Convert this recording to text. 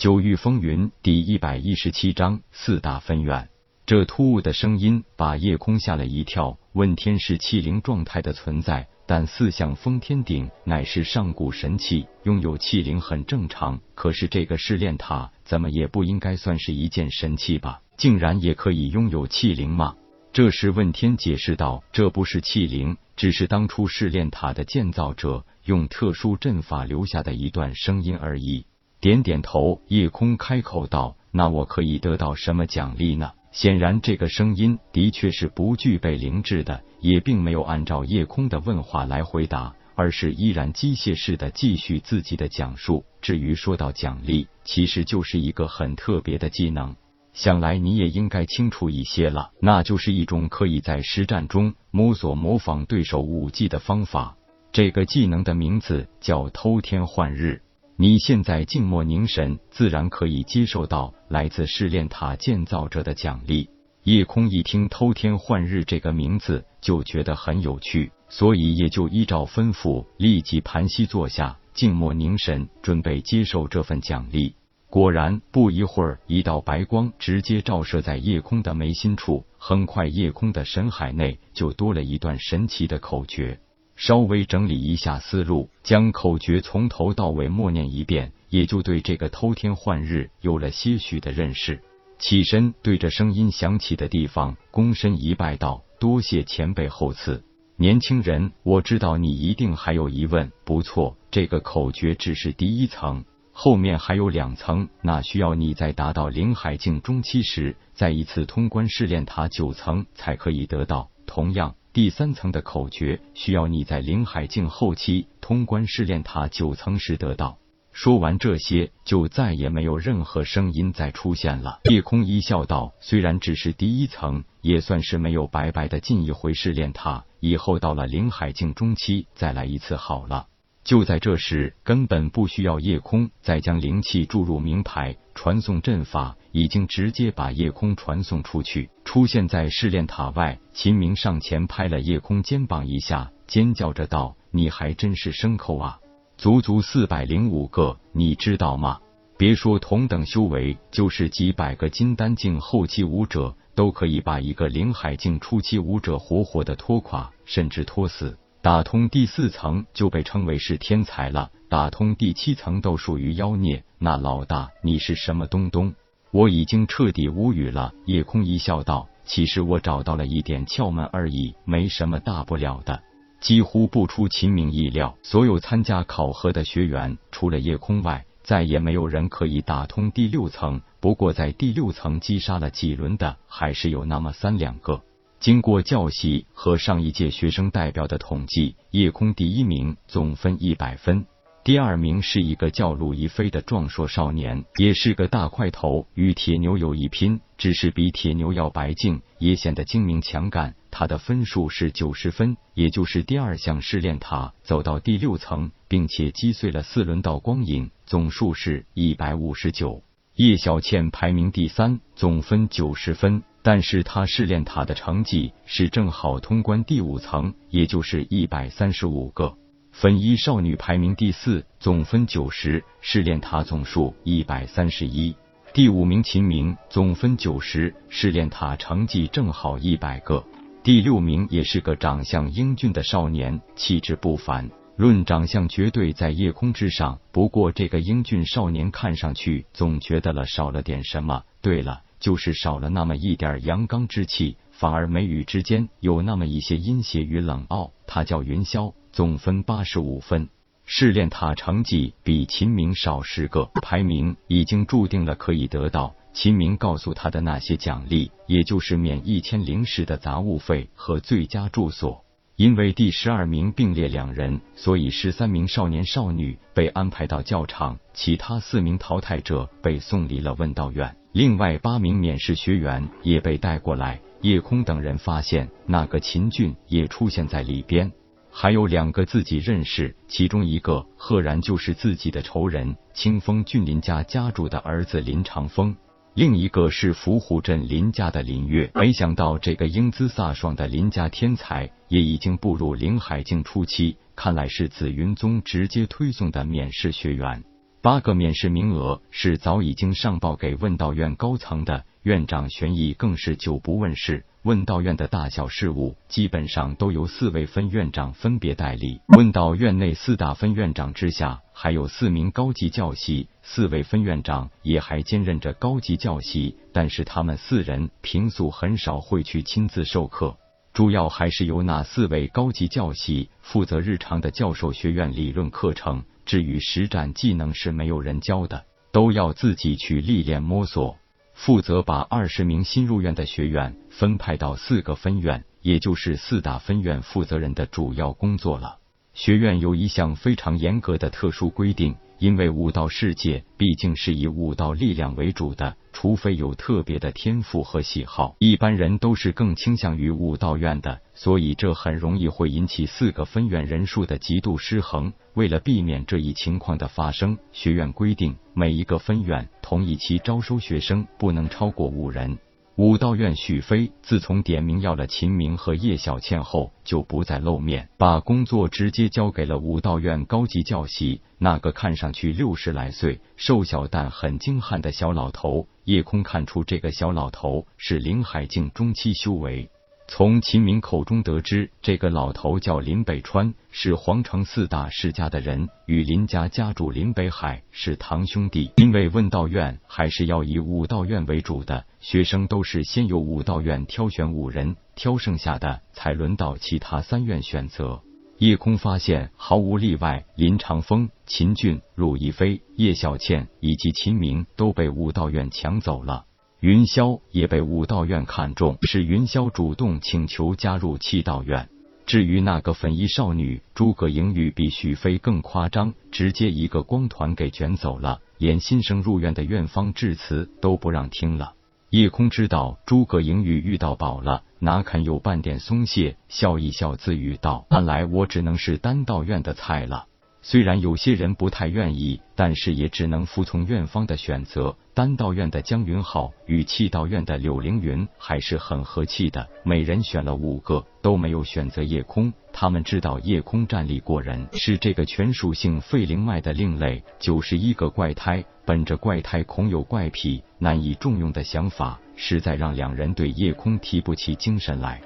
九域风云第一百一十七章四大分院。这突兀的声音把叶空吓了一跳。问天是气灵状态的存在，但四象封天鼎乃是上古神器，拥有气灵很正常。可是这个试炼塔怎么也不应该算是一件神器吧？竟然也可以拥有气灵吗？这时问天解释道：“这不是气灵，只是当初试炼塔的建造者用特殊阵法留下的一段声音而已。”点点头，夜空开口道：“那我可以得到什么奖励呢？”显然，这个声音的确是不具备灵智的，也并没有按照夜空的问话来回答，而是依然机械式的继续自己的讲述。至于说到奖励，其实就是一个很特别的技能，想来你也应该清楚一些了，那就是一种可以在实战中摸索模仿对手武技的方法。这个技能的名字叫偷天换日。你现在静默凝神，自然可以接受到来自试炼塔建造者的奖励。夜空一听“偷天换日”这个名字，就觉得很有趣，所以也就依照吩咐，立即盘膝坐下，静默凝神，准备接受这份奖励。果然，不一会儿，一道白光直接照射在夜空的眉心处，很快，夜空的神海内就多了一段神奇的口诀。稍微整理一下思路，将口诀从头到尾默念一遍，也就对这个偷天换日有了些许的认识。起身对着声音响起的地方躬身一拜，道：“多谢前辈厚赐。”年轻人，我知道你一定还有疑问。不错，这个口诀只是第一层，后面还有两层，那需要你在达到灵海境中期时，再一次通关试炼塔九层才可以得到。同样。第三层的口诀需要你在灵海境后期通关试炼塔九层时得到。说完这些，就再也没有任何声音再出现了。夜空一笑道：“虽然只是第一层，也算是没有白白的进一回试炼塔。以后到了灵海境中期再来一次好了。”就在这时，根本不需要夜空再将灵气注入名牌传送阵法。已经直接把夜空传送出去，出现在试炼塔外。秦明上前拍了夜空肩膀一下，尖叫着道：“你还真是牲口啊！足足四百零五个，你知道吗？别说同等修为，就是几百个金丹境后期武者，都可以把一个灵海境初期武者活活的拖垮，甚至拖死。打通第四层就被称为是天才了，打通第七层都属于妖孽。那老大，你是什么东东？”我已经彻底无语了。夜空一笑道：“其实我找到了一点窍门而已，没什么大不了的。”几乎不出秦明意料，所有参加考核的学员，除了夜空外，再也没有人可以打通第六层。不过，在第六层击杀了几轮的，还是有那么三两个。经过教习和上一届学生代表的统计，夜空第一名，总分一百分。第二名是一个叫陆一飞的壮硕少年，也是个大块头，与铁牛有一拼，只是比铁牛要白净，也显得精明强干。他的分数是九十分，也就是第二项试炼塔走到第六层，并且击碎了四轮道光影，总数是一百五十九。叶小倩排名第三，总分九十分，但是他试炼塔的成绩是正好通关第五层，也就是一百三十五个。粉衣少女排名第四，总分九十，试炼塔总数一百三十一。第五名秦明，总分九十，试炼塔成绩正好一百个。第六名也是个长相英俊的少年，气质不凡，论长相绝对在夜空之上。不过这个英俊少年看上去总觉得了少了点什么。对了，就是少了那么一点阳刚之气，反而眉宇之间有那么一些阴邪与冷傲。他叫云霄。总分八十五分，试炼塔成绩比秦明少十个，排名已经注定了可以得到秦明告诉他的那些奖励，也就是免一千灵石的杂物费和最佳住所。因为第十二名并列两人，所以十三名少年少女被安排到教场，其他四名淘汰者被送离了问道院。另外八名免试学员也被带过来。叶空等人发现那个秦俊也出现在里边。还有两个自己认识，其中一个赫然就是自己的仇人清风俊林家家主的儿子林长风，另一个是伏虎镇林家的林月。没想到这个英姿飒爽的林家天才也已经步入灵海境初期，看来是紫云宗直接推送的免试学员。八个面试名额是早已经上报给问道院高层的，院长玄义更是久不问世。问道院的大小事务基本上都由四位分院长分别代理。问道院内四大分院长之下，还有四名高级教习，四位分院长也还兼任着高级教习，但是他们四人平素很少会去亲自授课，主要还是由那四位高级教习负责日常的教授学院理论课程。至于实战技能是没有人教的，都要自己去历练摸索。负责把二十名新入院的学员分派到四个分院，也就是四大分院负责人的主要工作了。学院有一项非常严格的特殊规定。因为武道世界毕竟是以武道力量为主的，除非有特别的天赋和喜好，一般人都是更倾向于武道院的，所以这很容易会引起四个分院人数的极度失衡。为了避免这一情况的发生，学院规定每一个分院同一期招收学生不能超过五人。武道院许飞自从点名要了秦明和叶小倩后，就不再露面，把工作直接交给了武道院高级教习那个看上去六十来岁、瘦小但很精悍的小老头。叶空看出这个小老头是林海境中期修为。从秦明口中得知，这个老头叫林北川，是皇城四大世家的人，与林家家主林北海是堂兄弟。因为问道院还是要以武道院为主的，学生都是先由武道院挑选五人，挑剩下的才轮到其他三院选择。叶空发现，毫无例外，林长风、秦俊、陆亦飞、叶小倩以及秦明都被武道院抢走了。云霄也被武道院看中，是云霄主动请求加入气道院。至于那个粉衣少女诸葛莹玉，比许飞更夸张，直接一个光团给卷走了，连新生入院的院方致辞都不让听了。叶空知道诸葛莹玉遇到宝了，哪肯有半点松懈，笑一笑，自语道：“看来我只能是丹道院的菜了。”虽然有些人不太愿意，但是也只能服从院方的选择。丹道院的江云浩与气道院的柳凌云还是很和气的，每人选了五个，都没有选择夜空。他们知道夜空战力过人，是这个全属性废灵脉的另类，九十一个怪胎。本着怪胎恐有怪癖，难以重用的想法，实在让两人对夜空提不起精神来。